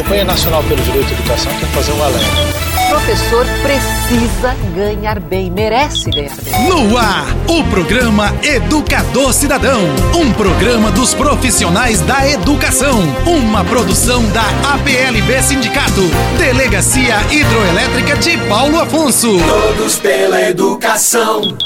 Companhia Nacional pelo Direito à Educação quer fazer um alerta professor precisa ganhar bem, merece ganhar bem. No ar, o programa Educador Cidadão, um programa dos profissionais da educação, uma produção da APLB Sindicato, Delegacia Hidroelétrica de Paulo Afonso. Todos pela educação.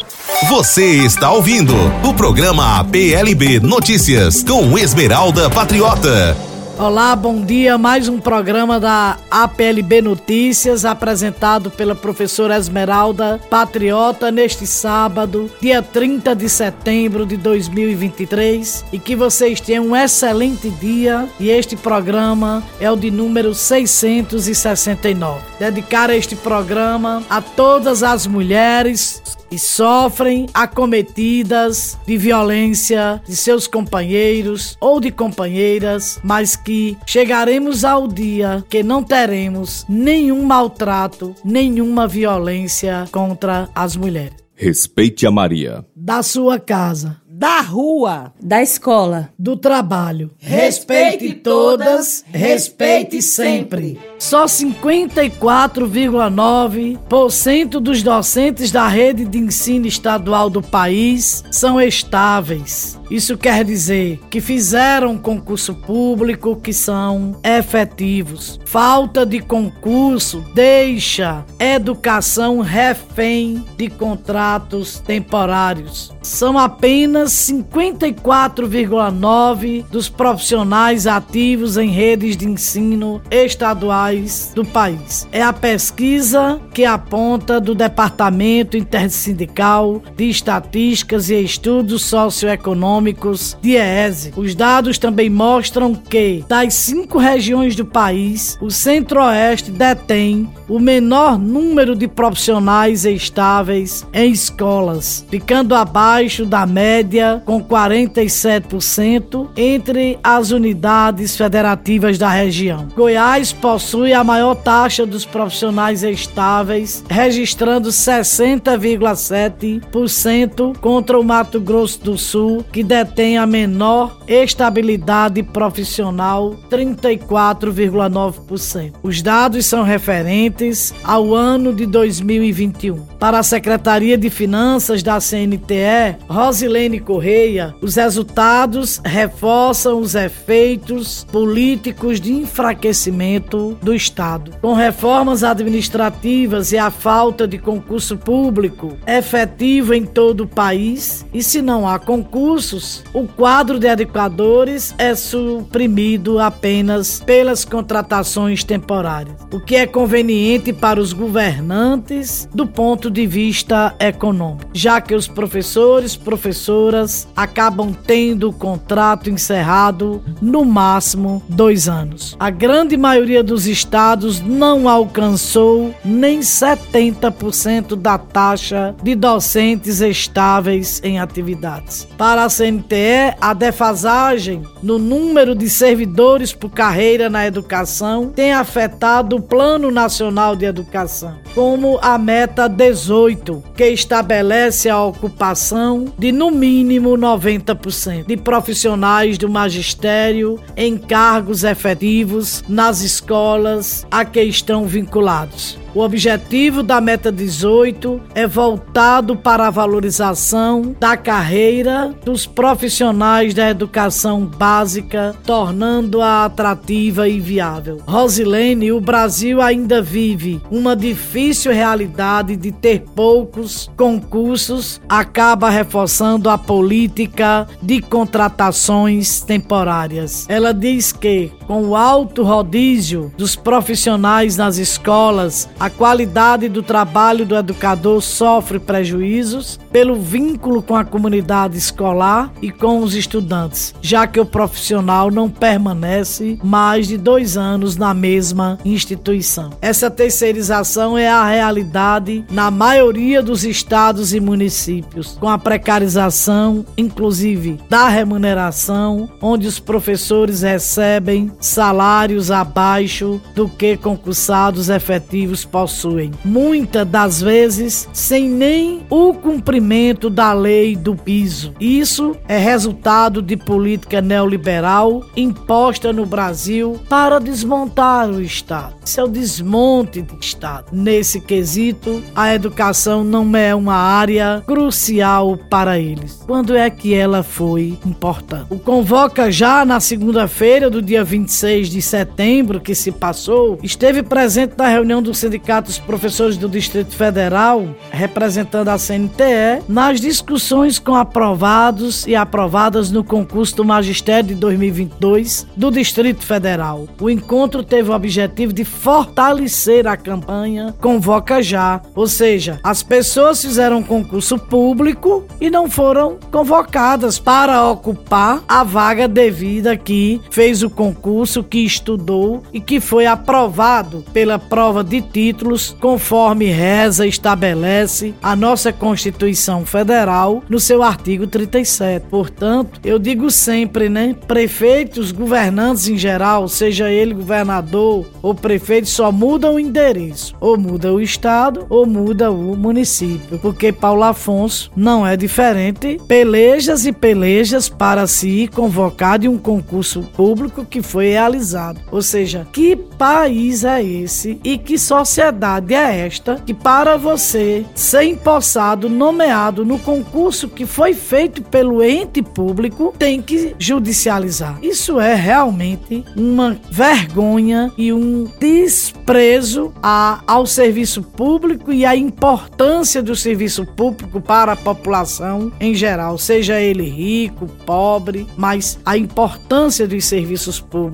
Você está ouvindo o programa APLB Notícias com Esmeralda Patriota. Olá, bom dia. Mais um programa da APLB Notícias, apresentado pela professora Esmeralda Patriota neste sábado, dia 30 de setembro de 2023. E que vocês tenham um excelente dia. E este programa é o de número 669. Dedicar este programa a todas as mulheres e sofrem acometidas de violência de seus companheiros ou de companheiras, mas que chegaremos ao dia que não teremos nenhum maltrato, nenhuma violência contra as mulheres. Respeite a Maria. Da sua casa da rua, da escola, do trabalho. Respeite todas, respeite sempre. Só 54,9% dos docentes da rede de ensino estadual do país são estáveis. Isso quer dizer que fizeram concurso público que são efetivos. Falta de concurso deixa educação refém de contratos temporários. São apenas 54,9 dos profissionais ativos em redes de ensino estaduais do país. É a pesquisa que aponta do Departamento Intersindical de Estatísticas e Estudos Socioeconômicos, DIEESE. Os dados também mostram que, das cinco regiões do país, o Centro-Oeste detém o menor número de profissionais estáveis em escolas, ficando abaixo da média, com 47% entre as unidades federativas da região. Goiás possui a maior taxa dos profissionais estáveis, registrando 60,7% contra o Mato Grosso do Sul, que detém a menor estabilidade profissional, 34,9%. Os dados são referentes ao ano de 2021. Para a Secretaria de Finanças da CNTE, Rosilene Correia, os resultados reforçam os efeitos políticos de enfraquecimento do Estado. Com reformas administrativas e a falta de concurso público efetivo em todo o país, e se não há concursos, o quadro de educadores é suprimido apenas pelas contratações temporárias, o que é conveniente para os governantes do ponto de vista econômico, já que os professores, professoras acabam tendo o contrato encerrado no máximo dois anos. A grande maioria dos estados não alcançou nem 70% da taxa de docentes estáveis em atividades. Para a CNTE, a defasagem no número de servidores por carreira na educação tem afetado o Plano Nacional de Educação, como a meta 18 18, que estabelece a ocupação de no mínimo 90% de profissionais do magistério em cargos efetivos nas escolas a que estão vinculados. O objetivo da Meta 18 é voltado para a valorização da carreira dos profissionais da educação básica, tornando-a atrativa e viável. Rosilene, o Brasil ainda vive uma difícil realidade de ter poucos concursos, acaba reforçando a política de contratações temporárias. Ela diz que, com o alto rodízio dos profissionais nas escolas, a qualidade do trabalho do educador sofre prejuízos pelo vínculo com a comunidade escolar e com os estudantes, já que o profissional não permanece mais de dois anos na mesma instituição. Essa terceirização é a realidade na maioria dos estados e municípios, com a precarização, inclusive, da remuneração, onde os professores recebem salários abaixo do que concursados efetivos possuem, muitas das vezes sem nem o cumprimento da lei do piso. Isso é resultado de política neoliberal imposta no Brasil para desmontar o Estado. Isso é o desmonte do Estado. Nesse quesito, a educação não é uma área crucial para eles. Quando é que ela foi importante? O Convoca já na segunda-feira do dia 26 de setembro que se passou, esteve presente na reunião dos sindicatos professores do Distrito Federal, representando a CNTE, nas discussões com aprovados e aprovadas no concurso do Magistério de 2022 do Distrito Federal. O encontro teve o objetivo de fortalecer a campanha Convoca Já, ou seja, as pessoas fizeram concurso público e não foram convocadas para ocupar a vaga devida que fez o concurso, que estudou e que foi aprovado pela prova de títulos conforme reza estabelece a nossa Constituição Federal no seu artigo 37. Portanto, eu digo sempre, né, prefeitos, governantes em geral, seja ele governador ou prefeito, só mudam o endereço, ou muda o estado ou muda o município, porque Paulo Afonso não é diferente, pelejas e pelejas para se convocar de um concurso público que foi realizado. Ou seja, que país é esse e que sociedade é esta que para você ser empossado, nomeado no concurso que foi feito pelo ente público, tem que judicializar. Isso é realmente uma vergonha e um desprezo a, ao serviço público e a importância do serviço público para a população em geral, seja ele rico, pobre, mas a importância dos serviços públicos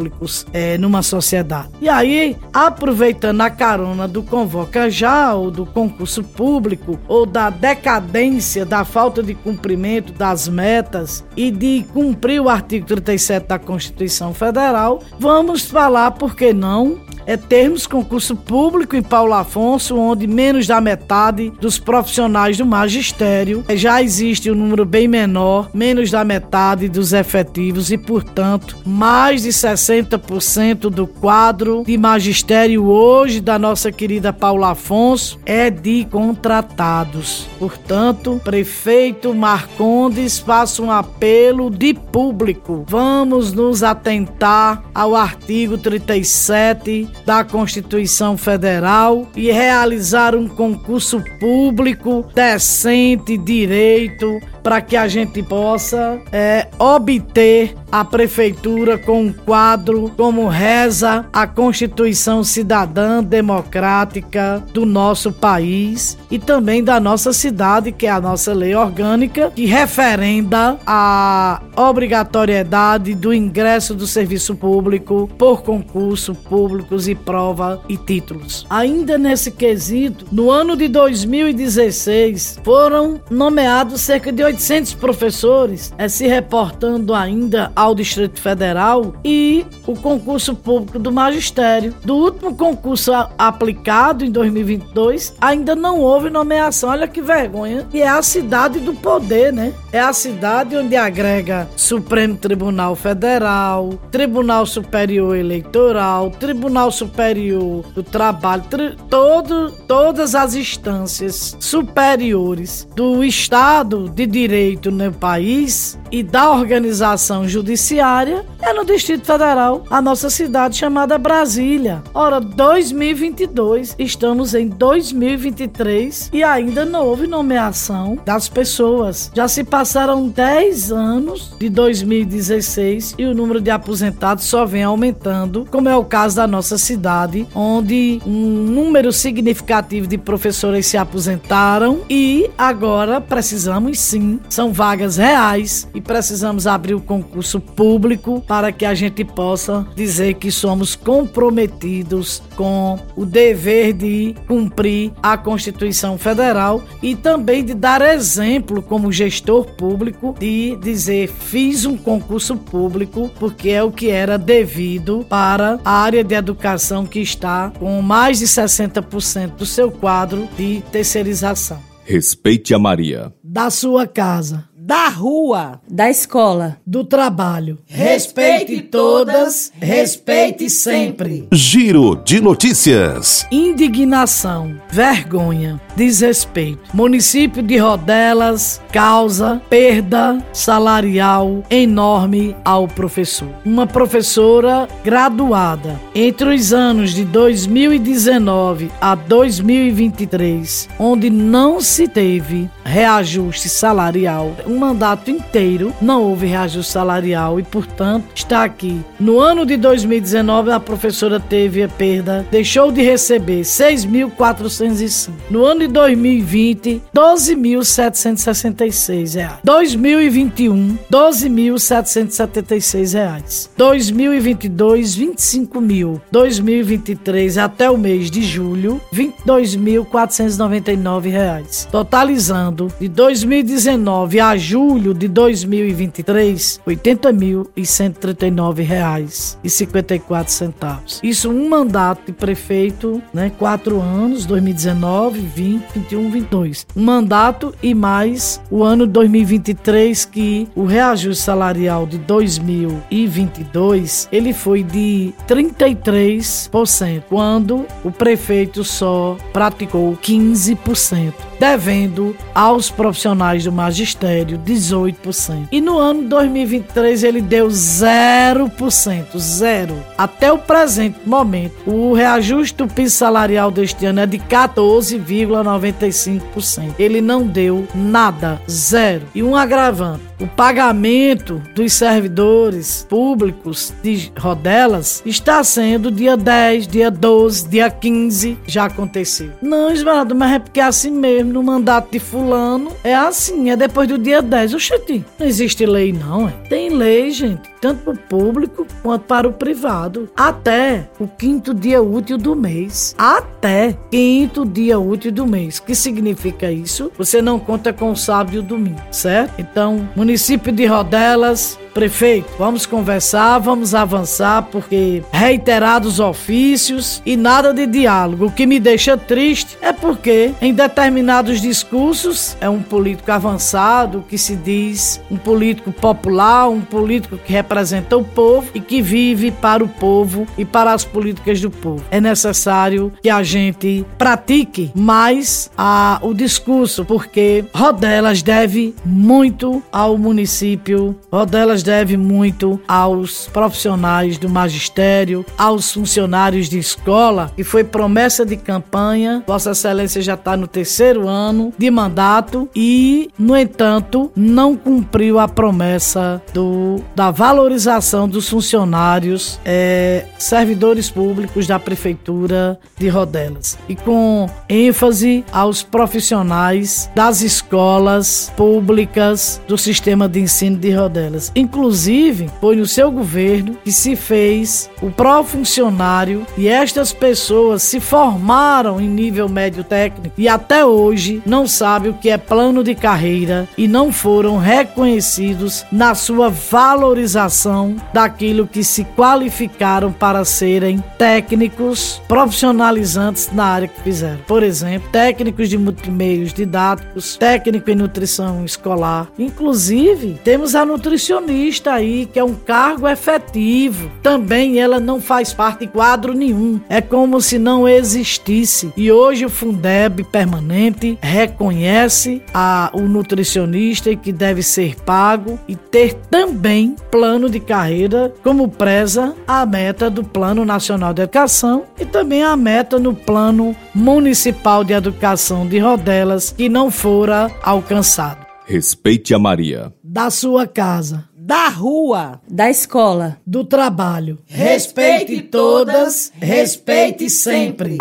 é, numa sociedade. E aí, aproveitando a carona do Convoca Já, ou do concurso público, ou da decadência, da falta de cumprimento das metas e de cumprir o artigo 37 da Constituição Federal, vamos falar, por que não, é termos concurso público em Paulo Afonso, onde menos da metade dos profissionais do magistério já existe um número bem menor, menos da metade dos efetivos e, portanto, mais de 60% do quadro de magistério hoje da nossa querida Paulo Afonso é de contratados. Portanto, prefeito Marcondes faça um apelo de público. Vamos nos atentar ao artigo 37 da Constituição Federal e realizar um concurso público decente, direito, para que a gente possa é, obter a prefeitura com um quadro como reza a Constituição Cidadã Democrática do nosso país e também da nossa cidade, que é a nossa lei orgânica, que referenda a obrigatoriedade do ingresso do serviço público por concurso públicos e prova e títulos. Ainda nesse quesito, no ano de 2016 foram nomeados cerca de 800 professores, é, se reportando ainda ao Distrito Federal e o concurso público do magistério. Do último concurso aplicado em 2022, ainda não houve nomeação. Olha que vergonha. E é a cidade do poder, né? É a cidade onde agrega Supremo Tribunal Federal, Tribunal Superior Eleitoral, Tribunal Superior do Trabalho, tri todo, todas as instâncias superiores do Estado de Direito no país e da organização judiciária é no Distrito Federal, a nossa cidade chamada Brasília. Ora, 2022, estamos em 2023 e ainda não houve nomeação das pessoas. Já se passaram 10 anos de 2016 e o número de aposentados só vem aumentando, como é o caso da nossa cidade, onde um número significativo de professores se aposentaram e agora precisamos sim, são vagas reais e precisamos abrir o concurso público para que a gente possa dizer que somos comprometidos com o dever de cumprir a Constituição Federal e também de dar exemplo como gestor público de dizer fiz um concurso público porque é o que era devido para a área de educação que está com mais de 60% do seu quadro de terceirização. Respeite a Maria. Da sua casa da rua, da escola, do trabalho. Respeite todas, respeite sempre. Giro de notícias. Indignação, vergonha, desrespeito. Município de Rodelas causa perda salarial enorme ao professor. Uma professora graduada entre os anos de 2019 a 2023, onde não se teve reajuste salarial, um mandato inteiro não houve reajuste salarial e, portanto, está aqui. No ano de 2019, a professora teve a perda, deixou de receber 6.405. No ano de 2020, 12.766 reais. 2021, 12.776 reais. 2022, 25 mil. 2023 até o mês de julho, 22.499 reais. Totalizando de 2019 a julho de 2023, 80.139 reais e 54 centavos. Isso um mandato de prefeito, né? Quatro anos, 2019, 20, 21, 22. Um mandato e mais o ano 2023 que o reajuste salarial de 2022 ele foi de 33%, quando o prefeito só praticou 15%, devendo aos profissionais do magistério 18%. E no ano 2023 ele deu 0%, zero. Até o presente momento, o reajuste do piso salarial deste ano é de 14,95%. Ele não deu nada, zero. E um agravante, o pagamento dos servidores públicos de Rodelas está sendo dia 10, dia 12, dia 15, já aconteceu. Não, Esmeralda, mas é porque é assim mesmo, no mandato de fulano, é assim, é depois do dia 10. Oxente, não existe lei não, é? Tem lei, gente, tanto para o público quanto para o privado. Até o quinto dia útil do mês. Até quinto dia útil do mês. O que significa isso? Você não conta com o sábado e o domingo, certo? Então, município de Rodelas, Prefeito, vamos conversar, vamos avançar, porque reiterados ofícios e nada de diálogo. O que me deixa triste é porque, em determinados discursos, é um político avançado que se diz um político popular, um político que representa o povo e que vive para o povo e para as políticas do povo. É necessário que a gente pratique mais a, o discurso, porque Rodelas deve muito ao município, Rodelas deve muito aos profissionais do magistério, aos funcionários de escola, que foi promessa de campanha. Vossa Excelência já está no terceiro ano de mandato e, no entanto, não cumpriu a promessa do, da valorização dos funcionários, é, servidores públicos da Prefeitura de Rodelas. E com ênfase aos profissionais das escolas públicas do sistema de ensino de Rodelas. Inclusive, foi no seu governo que se fez o pró-funcionário e estas pessoas se formaram em nível médio técnico e até hoje não sabem o que é plano de carreira e não foram reconhecidos na sua valorização daquilo que se qualificaram para serem técnicos profissionalizantes na área que fizeram. Por exemplo, técnicos de multimeios didáticos, técnico em nutrição escolar. Inclusive, temos a nutricionista nutricionista aí, que é um cargo efetivo, também ela não faz parte de quadro nenhum. É como se não existisse. E hoje o Fundeb permanente reconhece a, o nutricionista e que deve ser pago e ter também plano de carreira, como preza a meta do Plano Nacional de Educação e também a meta no Plano Municipal de Educação de Rodelas, que não fora alcançado. Respeite a Maria. Da sua casa da rua, da escola, do trabalho. Respeite todas, respeite sempre.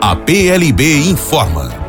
A PLB informa.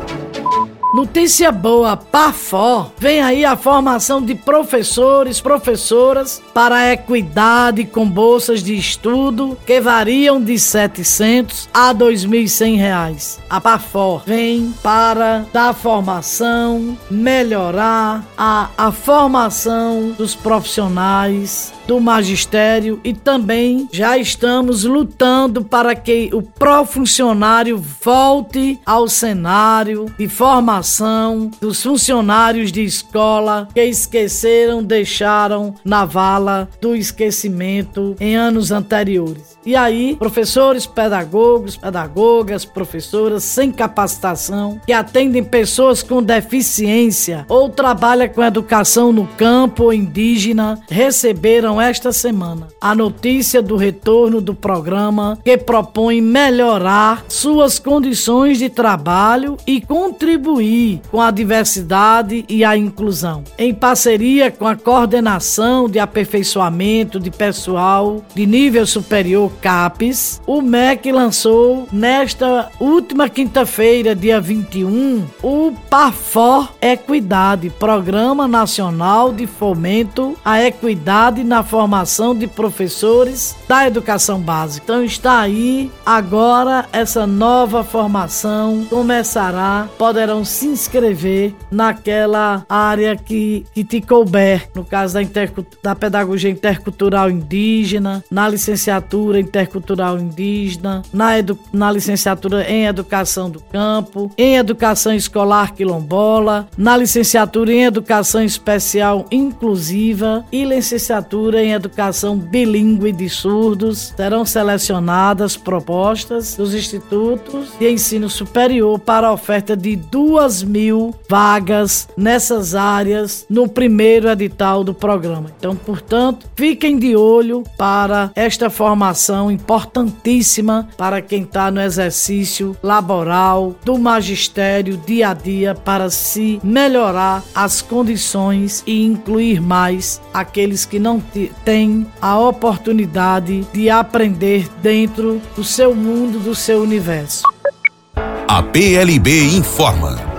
Notícia boa, PAFOR. Vem aí a formação de professores, professoras para a equidade com bolsas de estudo que variam de 700 a 2.100 reais. A PAFOR vem para dar formação, melhorar a, a formação dos profissionais do magistério e também já estamos lutando para que o profuncionário volte ao cenário de formação formação dos funcionários de escola que esqueceram, deixaram na vala do esquecimento em anos anteriores. E aí, professores, pedagogos, pedagogas, professoras sem capacitação que atendem pessoas com deficiência ou trabalham com educação no campo indígena receberam esta semana a notícia do retorno do programa que propõe melhorar suas condições de trabalho e contribuir com a diversidade e a inclusão. Em parceria com a coordenação de aperfeiçoamento de pessoal de nível superior CAPES, o MEC lançou nesta última quinta-feira, dia 21, o PAFOR Equidade, Programa Nacional de Fomento à Equidade na Formação de Professores da Educação Básica. Então está aí agora essa nova formação começará, poderão se inscrever naquela área que, que te couber, no caso da, da pedagogia intercultural indígena, na licenciatura intercultural indígena, na, edu, na licenciatura em educação do campo, em educação escolar quilombola, na licenciatura em educação especial inclusiva e licenciatura em educação bilíngue de surdos. Serão selecionadas propostas dos institutos de ensino superior para a oferta de duas mil vagas nessas áreas no primeiro edital do programa. Então, portanto, fiquem de olho para esta formação importantíssima para quem está no exercício laboral do magistério dia a dia para se melhorar as condições e incluir mais aqueles que não têm a oportunidade de aprender dentro do seu mundo, do seu universo. A PLB informa.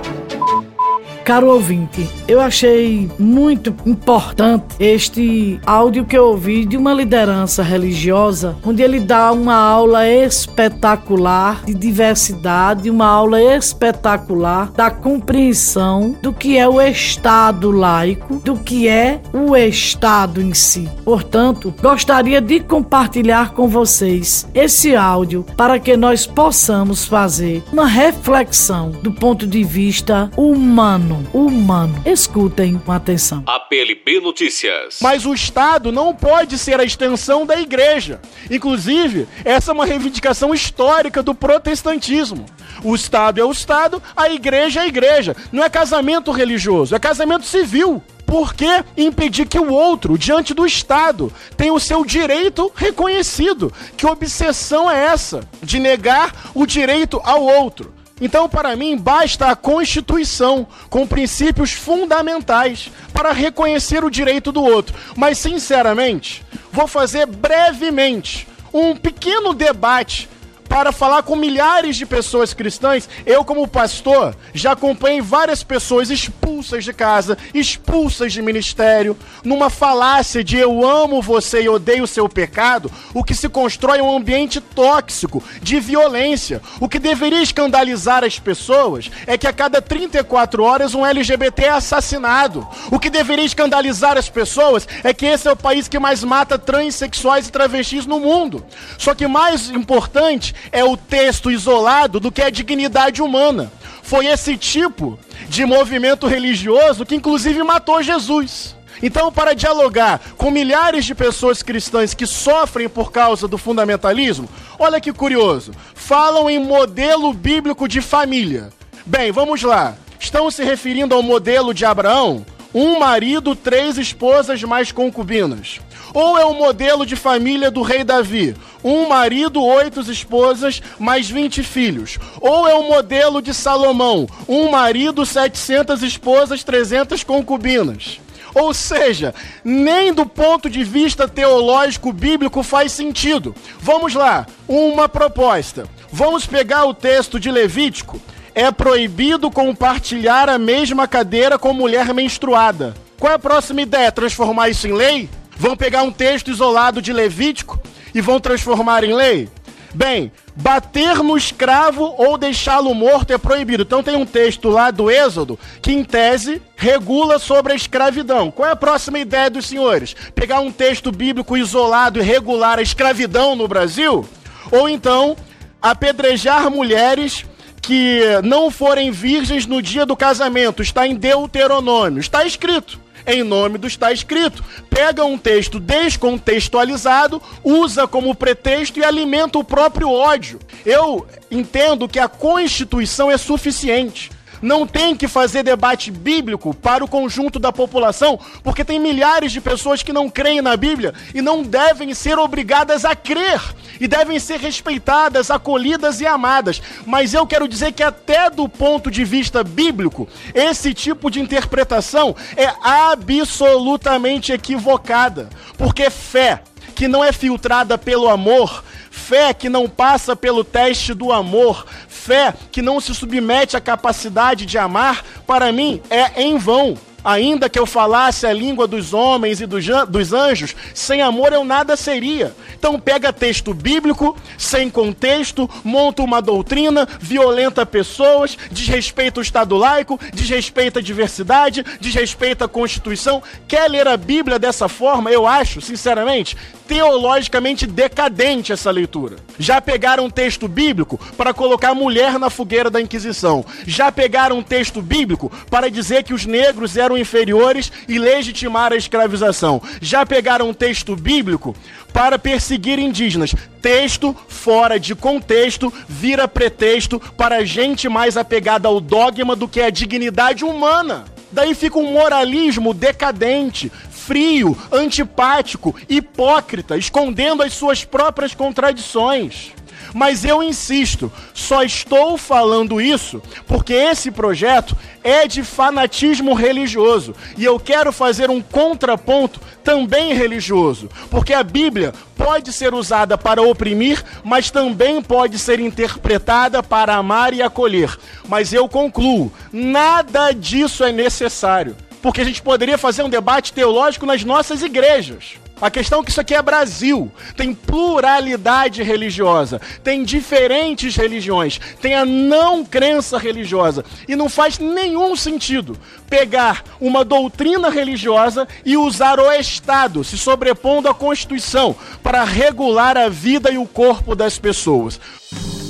Caro ouvinte, eu achei muito importante este áudio que eu ouvi de uma liderança religiosa, onde ele dá uma aula espetacular de diversidade, uma aula espetacular da compreensão do que é o Estado laico, do que é o Estado em si. Portanto, gostaria de compartilhar com vocês esse áudio para que nós possamos fazer uma reflexão do ponto de vista humano humano. Humano. Escutem com atenção. A PLB Notícias. Mas o Estado não pode ser a extensão da igreja. Inclusive, essa é uma reivindicação histórica do protestantismo. O Estado é o Estado, a igreja é a igreja. Não é casamento religioso, é casamento civil. Por que impedir que o outro, diante do Estado, tenha o seu direito reconhecido? Que obsessão é essa de negar o direito ao outro? Então, para mim, basta a Constituição com princípios fundamentais para reconhecer o direito do outro. Mas, sinceramente, vou fazer brevemente um pequeno debate para falar com milhares de pessoas cristãs. Eu, como pastor, já acompanhei várias pessoas expulsas de casa, expulsas de ministério, numa falácia de eu amo você e odeio o seu pecado, o que se constrói um ambiente tóxico, de violência. O que deveria escandalizar as pessoas é que a cada 34 horas um LGBT é assassinado. O que deveria escandalizar as pessoas é que esse é o país que mais mata transexuais e travestis no mundo. Só que mais importante é o texto isolado do que a dignidade humana. Foi esse tipo de movimento religioso que, inclusive, matou Jesus. Então, para dialogar com milhares de pessoas cristãs que sofrem por causa do fundamentalismo, olha que curioso, falam em modelo bíblico de família. Bem, vamos lá. Estão se referindo ao modelo de Abraão? Um marido, três esposas mais concubinas. Ou é o modelo de família do rei Davi? Um marido, oito esposas, mais vinte filhos. Ou é o modelo de Salomão? Um marido, setecentas esposas, trezentas concubinas. Ou seja, nem do ponto de vista teológico bíblico faz sentido. Vamos lá, uma proposta. Vamos pegar o texto de Levítico. É proibido compartilhar a mesma cadeira com mulher menstruada. Qual é a próxima ideia? Transformar isso em lei? Vão pegar um texto isolado de Levítico e vão transformar em lei? Bem, bater no escravo ou deixá-lo morto é proibido. Então tem um texto lá do Êxodo que, em tese, regula sobre a escravidão. Qual é a próxima ideia dos senhores? Pegar um texto bíblico isolado e regular a escravidão no Brasil? Ou então apedrejar mulheres que não forem virgens no dia do casamento. Está em Deuteronômio. Está escrito em nome do está escrito. Pega um texto descontextualizado, usa como pretexto e alimenta o próprio ódio. Eu entendo que a Constituição é suficiente não tem que fazer debate bíblico para o conjunto da população, porque tem milhares de pessoas que não creem na Bíblia e não devem ser obrigadas a crer e devem ser respeitadas, acolhidas e amadas. Mas eu quero dizer que, até do ponto de vista bíblico, esse tipo de interpretação é absolutamente equivocada, porque fé que não é filtrada pelo amor, fé que não passa pelo teste do amor, fé que não se submete à capacidade de amar, para mim é em vão. Ainda que eu falasse a língua dos homens e dos anjos, sem amor eu nada seria. Então pega texto bíblico, sem contexto, monta uma doutrina, violenta pessoas, desrespeita o Estado laico, desrespeita a diversidade, desrespeita a Constituição. Quer ler a Bíblia dessa forma? Eu acho, sinceramente, teologicamente decadente essa leitura. Já pegaram um texto bíblico para colocar a mulher na fogueira da Inquisição. Já pegaram um texto bíblico para dizer que os negros eram inferiores e legitimar a escravização. Já pegaram um texto bíblico para perseguir indígenas. Texto fora de contexto vira pretexto para gente mais apegada ao dogma do que a dignidade humana. Daí fica um moralismo decadente, frio, antipático, hipócrita, escondendo as suas próprias contradições. Mas eu insisto, só estou falando isso porque esse projeto é de fanatismo religioso e eu quero fazer um contraponto também religioso, porque a Bíblia pode ser usada para oprimir, mas também pode ser interpretada para amar e acolher. Mas eu concluo, nada disso é necessário, porque a gente poderia fazer um debate teológico nas nossas igrejas. A questão é que isso aqui é Brasil. Tem pluralidade religiosa, tem diferentes religiões, tem a não crença religiosa. E não faz nenhum sentido pegar uma doutrina religiosa e usar o Estado, se sobrepondo à Constituição, para regular a vida e o corpo das pessoas.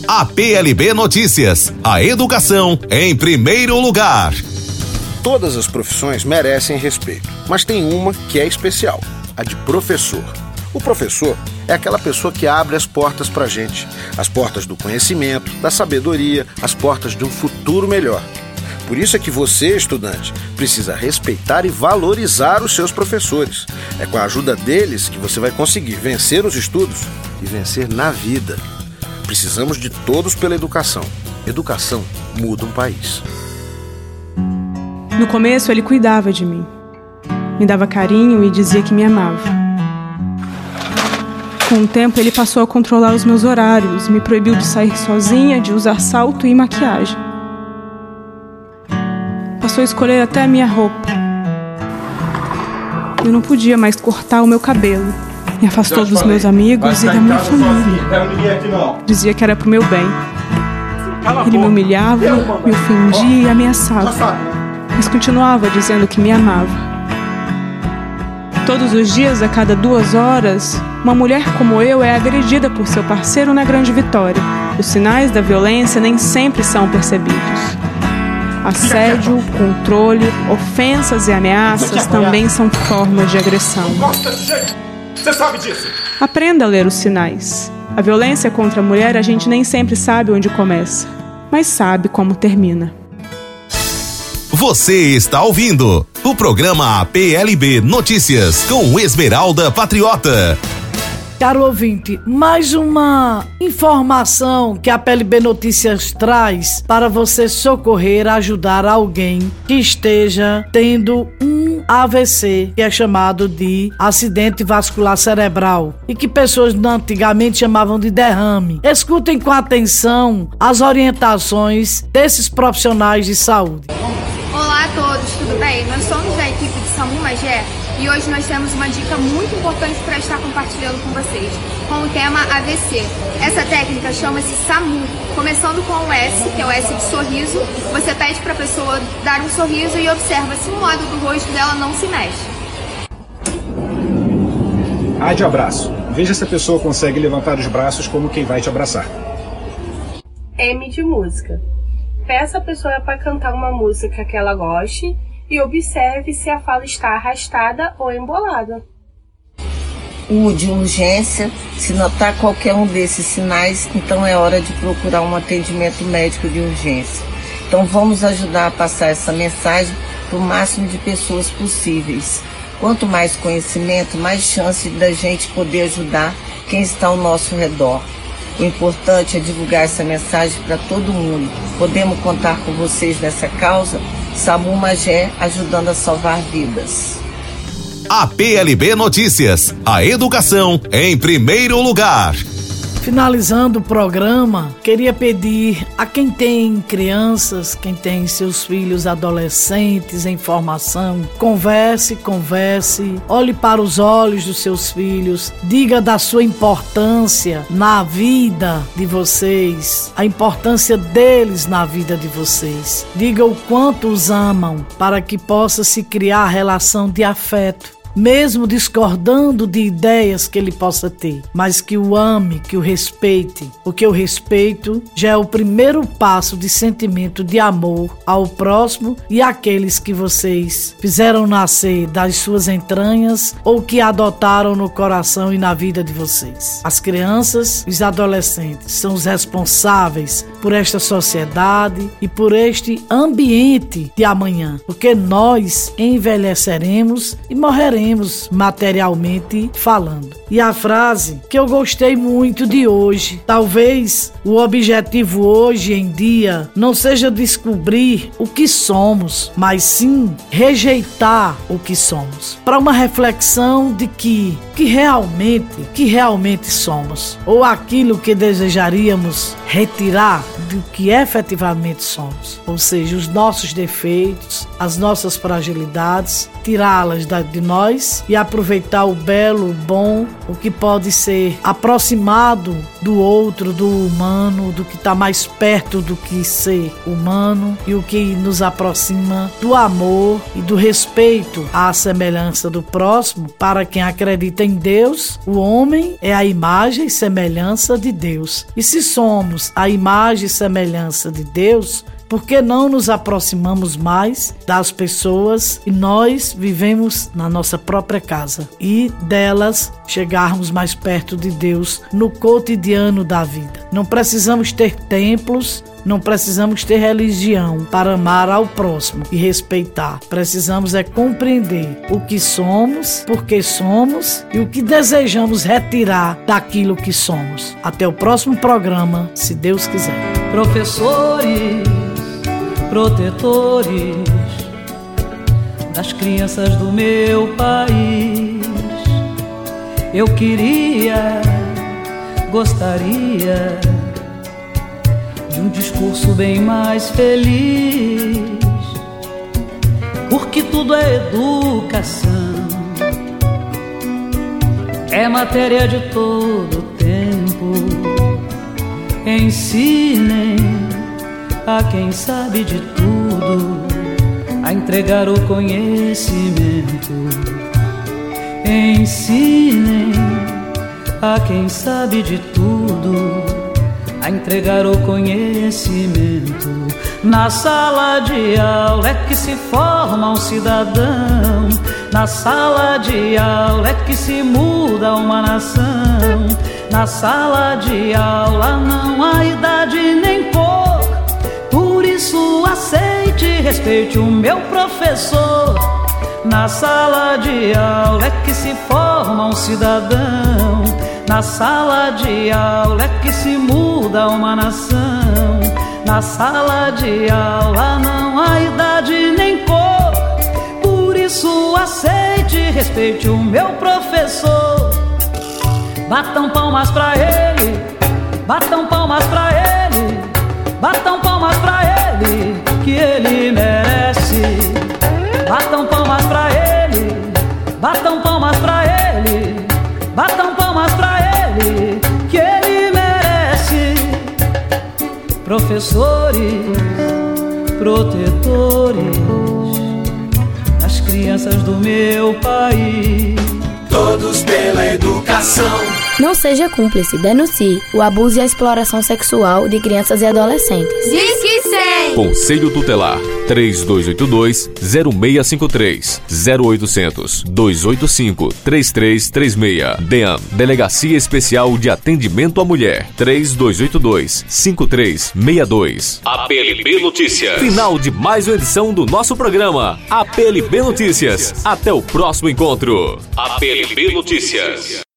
A PLB Notícias. A educação em primeiro lugar. Todas as profissões merecem respeito, mas tem uma que é especial a de professor. O professor é aquela pessoa que abre as portas para a gente, as portas do conhecimento, da sabedoria, as portas de um futuro melhor. Por isso é que você, estudante, precisa respeitar e valorizar os seus professores. É com a ajuda deles que você vai conseguir vencer os estudos e vencer na vida. Precisamos de todos pela educação. Educação muda um país. No começo, ele cuidava de mim me dava carinho e dizia que me amava. Com o tempo, ele passou a controlar os meus horários, me proibiu de sair sozinha, de usar salto e maquiagem. Passou a escolher até a minha roupa. Eu não podia mais cortar o meu cabelo. Me afastou dos meus amigos e da minha família. Dizia que era pro meu bem. Ele me humilhava, me ofendia e ameaçava. Mas continuava dizendo que me amava. Todos os dias, a cada duas horas, uma mulher como eu é agredida por seu parceiro na Grande Vitória. Os sinais da violência nem sempre são percebidos. Assédio, controle, ofensas e ameaças também são formas de agressão. Você sabe disso? Aprenda a ler os sinais. A violência contra a mulher a gente nem sempre sabe onde começa, mas sabe como termina. Você está ouvindo o programa PLB Notícias com Esmeralda Patriota. Caro ouvinte, mais uma informação que a PLB Notícias traz para você socorrer, ajudar alguém que esteja tendo um AVC, que é chamado de acidente vascular cerebral, e que pessoas antigamente chamavam de derrame. Escutem com atenção as orientações desses profissionais de saúde. Nós somos da equipe de SAMU Magé e hoje nós temos uma dica muito importante para estar compartilhando com vocês, com o tema AVC. Essa técnica chama-se SAMU, começando com o S, que é o S de sorriso. Você pede para a pessoa dar um sorriso e observa se um lado do rosto dela não se mexe. A de abraço. Veja se a pessoa consegue levantar os braços como quem vai te abraçar. M de música. peça a pessoa para cantar uma música que ela goste e observe se a fala está arrastada ou embolada. O de urgência, se notar qualquer um desses sinais, então é hora de procurar um atendimento médico de urgência. Então vamos ajudar a passar essa mensagem para o máximo de pessoas possíveis. Quanto mais conhecimento, mais chance da gente poder ajudar quem está ao nosso redor. O importante é divulgar essa mensagem para todo mundo. Podemos contar com vocês nessa causa? SAMU Magé ajudando a salvar vidas. A PLB Notícias. A educação em primeiro lugar. Finalizando o programa, queria pedir a quem tem crianças, quem tem seus filhos adolescentes em formação, converse, converse, olhe para os olhos dos seus filhos, diga da sua importância na vida de vocês, a importância deles na vida de vocês. Diga o quanto os amam para que possa se criar relação de afeto mesmo discordando de ideias que ele possa ter, mas que o ame, que o respeite, porque o respeito já é o primeiro passo de sentimento de amor ao próximo e àqueles que vocês fizeram nascer das suas entranhas ou que adotaram no coração e na vida de vocês. As crianças os adolescentes são os responsáveis por esta sociedade e por este ambiente de amanhã, porque nós envelheceremos e morreremos estaremos materialmente falando. E a frase que eu gostei muito de hoje, talvez o objetivo hoje em dia não seja descobrir o que somos, mas sim rejeitar o que somos. Para uma reflexão de que que realmente, que realmente somos, ou aquilo que desejaríamos retirar do que efetivamente somos, ou seja, os nossos defeitos, as nossas fragilidades, tirá-las de nós e aproveitar o belo, o bom, o que pode ser aproximado do outro, do humano, do que está mais perto do que ser humano e o que nos aproxima do amor e do respeito à semelhança do próximo para quem acredita em Deus, o homem é a imagem e semelhança de Deus. E se somos a imagem e semelhança de Deus, por que não nos aproximamos mais das pessoas e nós vivemos na nossa própria casa e delas chegarmos mais perto de Deus no cotidiano da vida? Não precisamos ter templos, não precisamos ter religião para amar ao próximo e respeitar. Precisamos é compreender o que somos, por que somos e o que desejamos retirar daquilo que somos. Até o próximo programa, se Deus quiser. Professores protetores das crianças do meu país. Eu queria, gostaria de um discurso bem mais feliz, porque tudo é educação, é matéria de todo tempo. Ensinem a quem sabe de tudo, a entregar o conhecimento. Ensinem a quem sabe de tudo, entregar o conhecimento. Na sala de aula é que se forma um cidadão. Na sala de aula é que se muda uma nação. Na sala de aula não há idade nem cor isso aceite e respeite o meu professor. Na sala de aula é que se forma um cidadão. Na sala de aula é que se muda uma nação. Na sala de aula não há idade nem cor. Por isso aceite e respeite o meu professor. Batam palmas pra ele, batam palmas pra ele, batam palmas pra ele que ele merece. Batam palmas pra ele, batam Professores, protetores, as crianças do meu país. Todos pela educação. Não seja cúmplice, denuncie o abuso e a exploração sexual de crianças e adolescentes. Diz que 100! Conselho Tutelar 3282-0653 0800 285 3336 DEAM Delegacia Especial de Atendimento à Mulher 3282 5362 APLB Notícias Final de mais uma edição do nosso programa APLB Notícias. Até o próximo encontro. APLB Notícias.